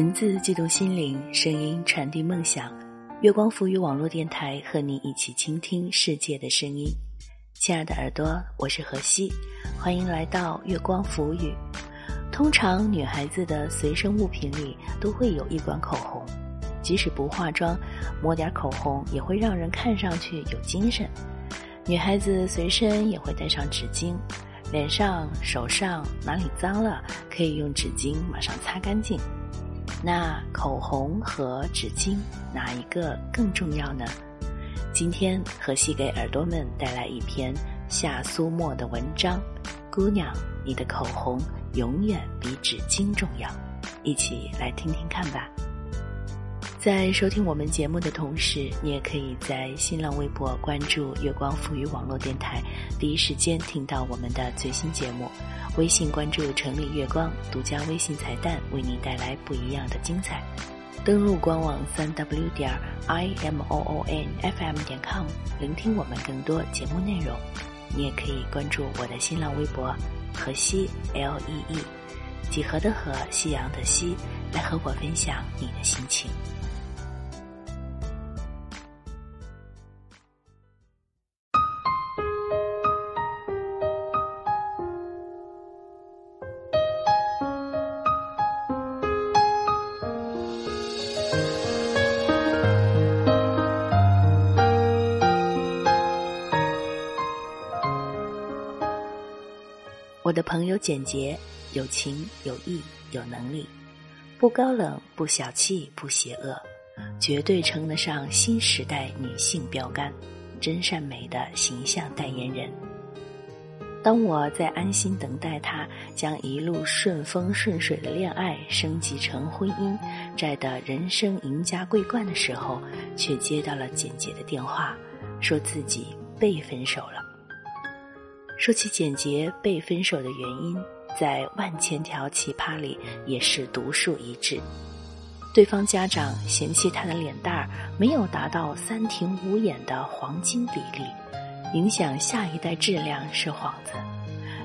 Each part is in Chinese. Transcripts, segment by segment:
文字激动心灵，声音传递梦想。月光浮语网络电台和你一起倾听世界的声音。亲爱的耳朵，我是何西，欢迎来到月光浮语。通常女孩子的随身物品里都会有一管口红，即使不化妆，抹点口红也会让人看上去有精神。女孩子随身也会带上纸巾，脸上、手上哪里脏了，可以用纸巾马上擦干净。那口红和纸巾哪一个更重要呢？今天荷西给耳朵们带来一篇夏苏沫的文章，《姑娘，你的口红永远比纸巾重要》，一起来听听看吧。在收听我们节目的同时，你也可以在新浪微博关注“月光赋予网络电台”，第一时间听到我们的最新节目。微信关注“城里月光”，独家微信彩蛋，为你带来不一样的精彩。登录官网三 w 点 i m o o n f m 点 com，聆听我们更多节目内容。你也可以关注我的新浪微博“河西 L E E”，几何的河，夕阳的西，来和我分享你的心情。有简洁，有情有义有能力，不高冷不小气不邪恶，绝对称得上新时代女性标杆，真善美的形象代言人。当我在安心等待他将一路顺风顺水的恋爱升级成婚姻，摘得人生赢家桂冠的时候，却接到了简洁的电话，说自己被分手了。说起简洁被分手的原因，在万千条奇葩里也是独树一帜。对方家长嫌弃她的脸蛋儿没有达到三庭五眼的黄金比例，影响下一代质量是幌子。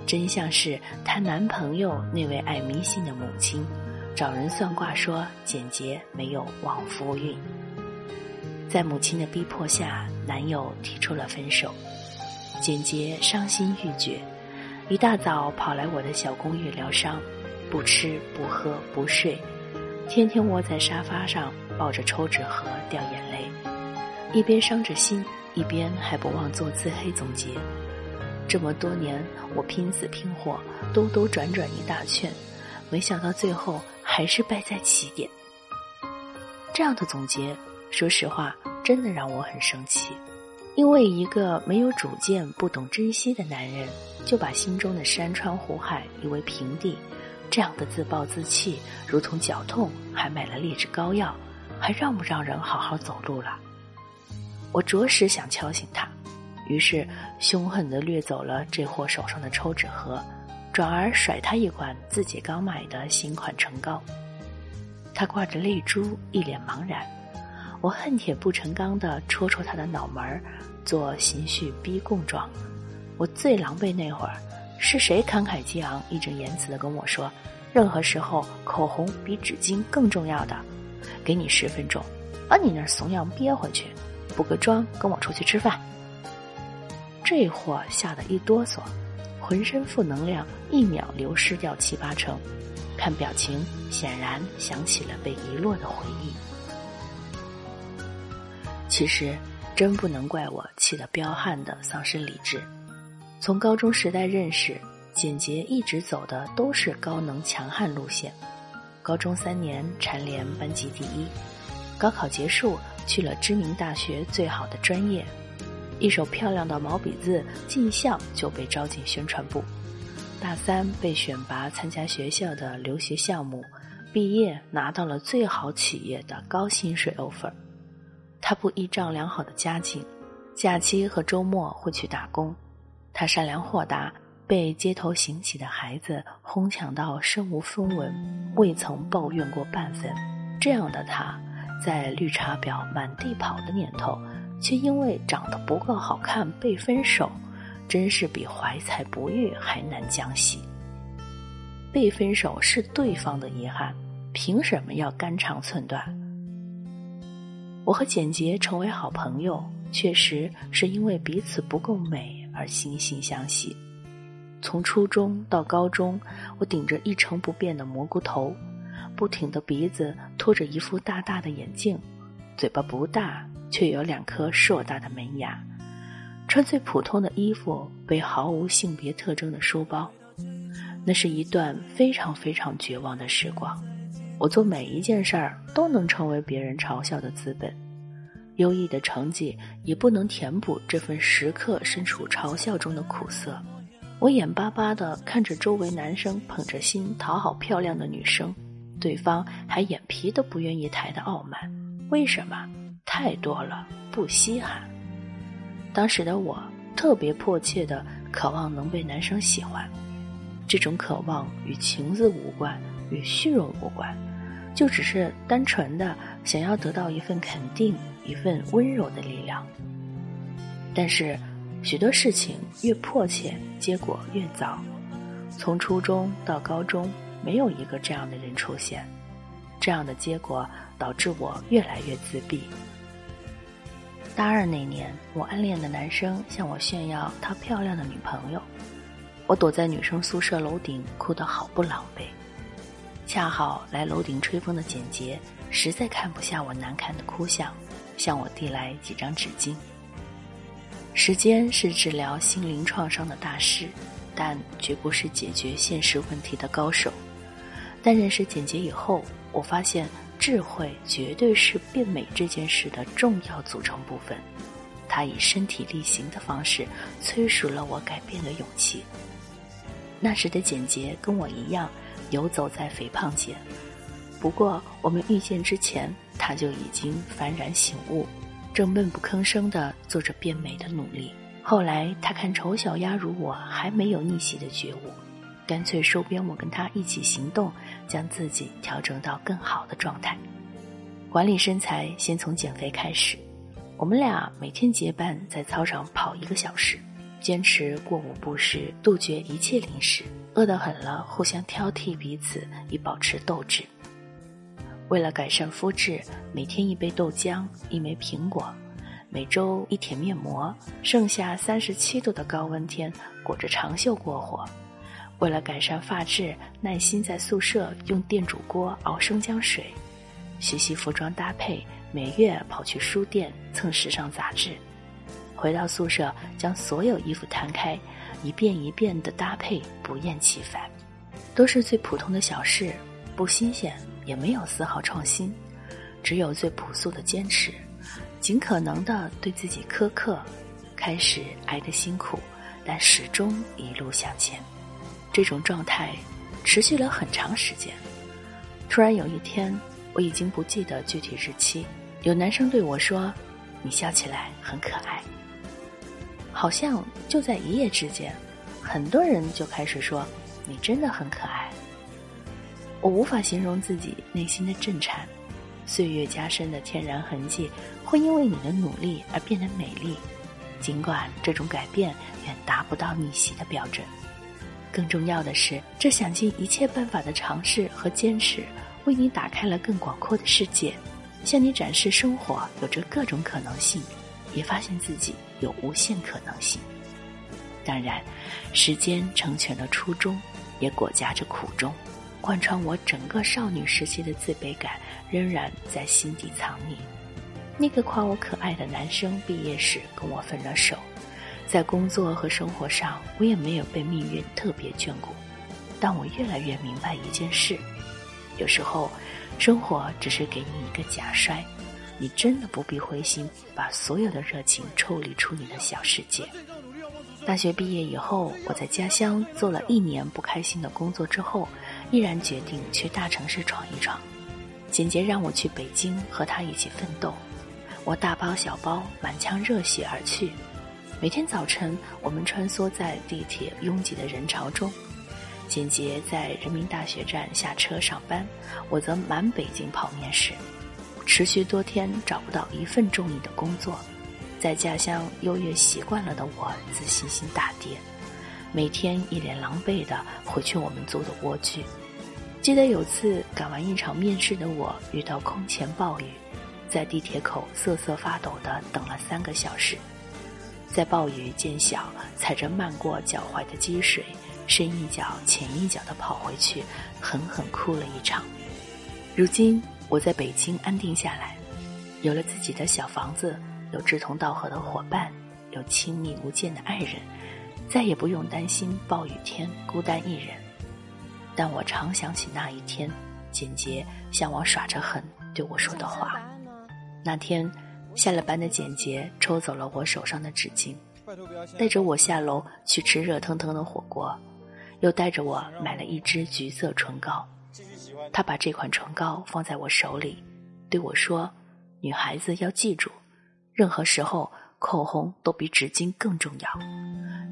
真相是她男朋友那位爱迷信的母亲，找人算卦说简洁没有旺夫运。在母亲的逼迫下，男友提出了分手。简洁伤心欲绝，一大早跑来我的小公寓疗伤，不吃不喝不睡，天天窝在沙发上抱着抽纸盒掉眼泪，一边伤着心，一边还不忘做自黑总结。这么多年，我拼死拼活，兜兜转转一大圈，没想到最后还是败在起点。这样的总结，说实话，真的让我很生气。因为一个没有主见、不懂珍惜的男人，就把心中的山川湖海夷为平地，这样的自暴自弃，如同脚痛还买了劣质膏药，还让不让人好好走路了？我着实想敲醒他，于是凶狠地掠走了这货手上的抽纸盒，转而甩他一管自己刚买的新款唇膏。他挂着泪珠，一脸茫然。我恨铁不成钢的戳戳他的脑门儿，做心绪逼供状。我最狼狈那会儿，是谁慷慨激昂、义正言辞的跟我说：“任何时候，口红比纸巾更重要的。”给你十分钟，把你那怂样憋回去，补个妆，跟我出去吃饭。这货吓得一哆嗦，浑身负能量一秒流失掉七八成，看表情，显然想起了被遗落的回忆。其实，真不能怪我气得彪悍的丧失理智。从高中时代认识，简洁一直走的都是高能强悍路线。高中三年蝉联班级第一，高考结束去了知名大学最好的专业，一手漂亮的毛笔字，进校就被招进宣传部。大三被选拔参加学校的留学项目，毕业拿到了最好企业的高薪水 offer。他不依仗良好的家境，假期和周末会去打工。他善良豁达，被街头行乞的孩子哄抢到身无分文，未曾抱怨过半分。这样的他，在绿茶婊满地跑的年头，却因为长得不够好看被分手，真是比怀才不遇还难将息。被分手是对方的遗憾，凭什么要肝肠寸断？我和简洁成为好朋友，确实是因为彼此不够美而惺惺相惜。从初中到高中，我顶着一成不变的蘑菇头，不挺的鼻子，拖着一副大大的眼镜，嘴巴不大却有两颗硕大的门牙，穿最普通的衣服，背毫无性别特征的书包。那是一段非常非常绝望的时光。我做每一件事儿都能成为别人嘲笑的资本，优异的成绩也不能填补这份时刻身处嘲笑中的苦涩。我眼巴巴地看着周围男生捧着心讨好漂亮的女生，对方还眼皮都不愿意抬的傲慢，为什么？太多了，不稀罕。当时的我特别迫切地渴望能被男生喜欢，这种渴望与情字无关，与虚荣无关，就只是单纯的想要得到一份肯定，一份温柔的力量。但是。许多事情越迫切，结果越糟。从初中到高中，没有一个这样的人出现，这样的结果导致我越来越自闭。大二那年，我暗恋的男生向我炫耀他漂亮的女朋友，我躲在女生宿舍楼顶，哭得好不狼狈。恰好来楼顶吹风的简洁实在看不下我难看的哭相，向我递来几张纸巾。时间是治疗心灵创伤的大师，但绝不是解决现实问题的高手。但认识简洁以后，我发现智慧绝对是变美这件事的重要组成部分。他以身体力行的方式催熟了我改变的勇气。那时的简洁跟我一样，游走在肥胖界。不过我们遇见之前，他就已经幡然醒悟。正闷不吭声地做着变美的努力。后来他看丑小鸭如我还没有逆袭的觉悟，干脆收编我跟他一起行动，将自己调整到更好的状态。管理身材先从减肥开始，我们俩每天结伴在操场跑一个小时，坚持过午不食，杜绝一切零食，饿得很了互相挑剔彼此，以保持斗志。为了改善肤质，每天一杯豆浆，一枚苹果，每周一贴面膜。剩下三十七度的高温天，裹着长袖过活。为了改善发质，耐心在宿舍用电煮锅熬生姜水。学习服装搭配，每月跑去书店蹭时尚杂志。回到宿舍，将所有衣服摊开，一遍一遍的搭配，不厌其烦。都是最普通的小事，不新鲜。也没有丝毫创新，只有最朴素的坚持，尽可能的对自己苛刻。开始挨得辛苦，但始终一路向前。这种状态持续了很长时间。突然有一天，我已经不记得具体日期，有男生对我说：“你笑起来很可爱。”好像就在一夜之间，很多人就开始说：“你真的很可爱。”我无法形容自己内心的震颤，岁月加深的天然痕迹会因为你的努力而变得美丽，尽管这种改变远达不到逆袭的标准。更重要的是，这想尽一切办法的尝试和坚持，为你打开了更广阔的世界，向你展示生活有着各种可能性，也发现自己有无限可能性。当然，时间成全了初衷，也裹夹着苦衷。贯穿我整个少女时期的自卑感，仍然在心底藏匿。那个夸我可爱的男生毕业时跟我分了手，在工作和生活上，我也没有被命运特别眷顾。但我越来越明白一件事：有时候，生活只是给你一个假摔，你真的不必灰心，把所有的热情抽离出你的小世界。大学毕业以后，我在家乡做了一年不开心的工作之后。毅然决定去大城市闯一闯，简洁让我去北京和他一起奋斗。我大包小包，满腔热血而去。每天早晨，我们穿梭在地铁拥挤的人潮中。简洁在人民大学站下车上班，我则满北京跑面试。持续多天找不到一份中意的工作，在家乡优越习惯了的我，自信心大跌。每天一脸狼狈的回去我们租的蜗居，记得有次赶完一场面试的我，遇到空前暴雨，在地铁口瑟瑟发抖的等了三个小时，在暴雨渐小，踩着漫过脚踝的积水，深一脚浅一脚的跑回去，狠狠哭了一场。如今我在北京安定下来，有了自己的小房子，有志同道合的伙伴，有亲密无间的爱人，再也不用担心暴雨天孤单一人。但我常想起那一天，简洁向我耍着狠对我说的话。那天，下了班的简洁抽走了我手上的纸巾，带着我下楼去吃热腾腾的火锅，又带着我买了一支橘色唇膏。他把这款唇膏放在我手里，对我说：“女孩子要记住，任何时候口红都比纸巾更重要。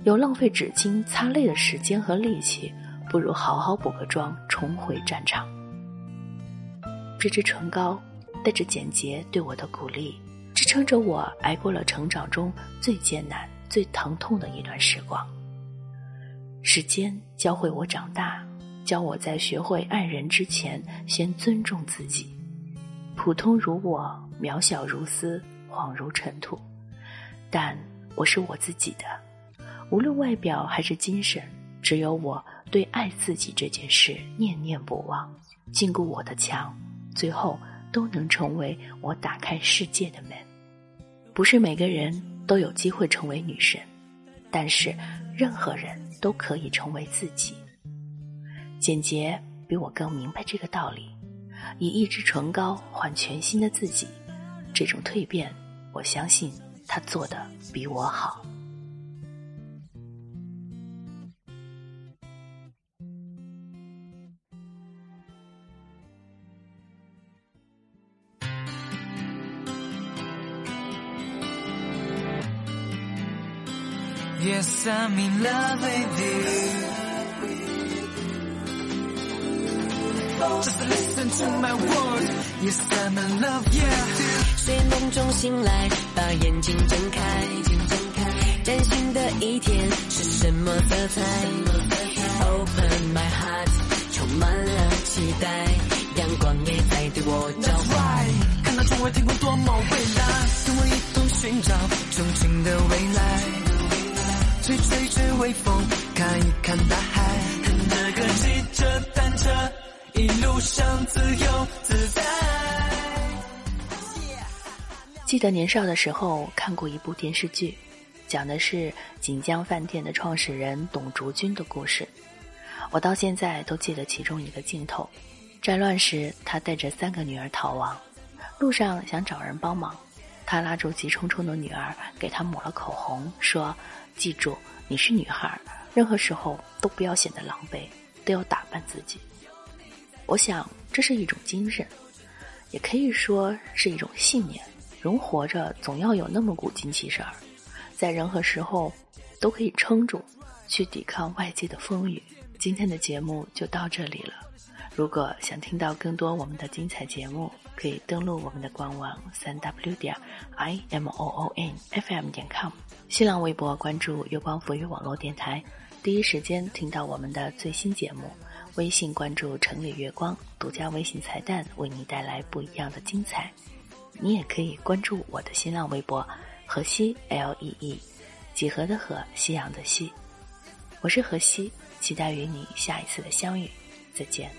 有浪费纸巾擦泪的时间和力气。”不如好好补个妆，重回战场。这支唇膏带着简洁对我的鼓励，支撑着我挨过了成长中最艰难、最疼痛的一段时光。时间教会我长大，教我在学会爱人之前，先尊重自己。普通如我，渺小如斯，恍如尘土，但我是我自己的，无论外表还是精神，只有我。对爱自己这件事念念不忘，禁锢我的墙，最后都能成为我打开世界的门。不是每个人都有机会成为女神，但是任何人都可以成为自己。简洁比我更明白这个道理，以一支唇膏换全新的自己，这种蜕变，我相信他做的比我好。Yes, I'm in love with you. Just listen to my words. Yes, I'm in love yeah. 睡梦中醒来，把眼睛睁开，崭新的一天是什么色彩？Open my heart，充满了期待，阳光也在对我召唤。看到窗外天空多么蔚蓝，跟我一同寻找憧憬的未来。吹吹吹微风，路上自由自在。记得年少的时候看过一部电视剧，讲的是锦江饭店的创始人董竹君的故事。我到现在都记得其中一个镜头：战乱时，他带着三个女儿逃亡，路上想找人帮忙，他拉住急冲冲的女儿，给她抹了口红，说。记住，你是女孩，任何时候都不要显得狼狈，都要打扮自己。我想这是一种精神，也可以说是一种信念。人活着总要有那么股精气神儿，在任何时候都可以撑住，去抵抗外界的风雨。今天的节目就到这里了。如果想听到更多我们的精彩节目，可以登录我们的官网三 w 点 i m o o n f m 点 com，新浪微博关注月光浮语网络电台，第一时间听到我们的最新节目。微信关注城里月光，独家微信彩蛋为你带来不一样的精彩。你也可以关注我的新浪微博河西 l e e，几何的河，夕阳的夕。我是河西，期待与你下一次的相遇，再见。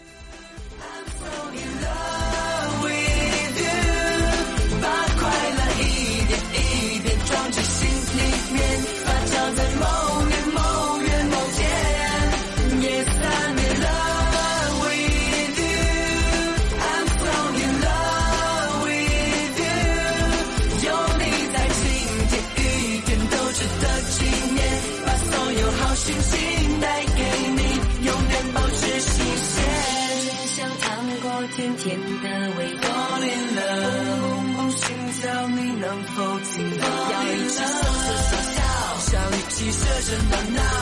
起舍着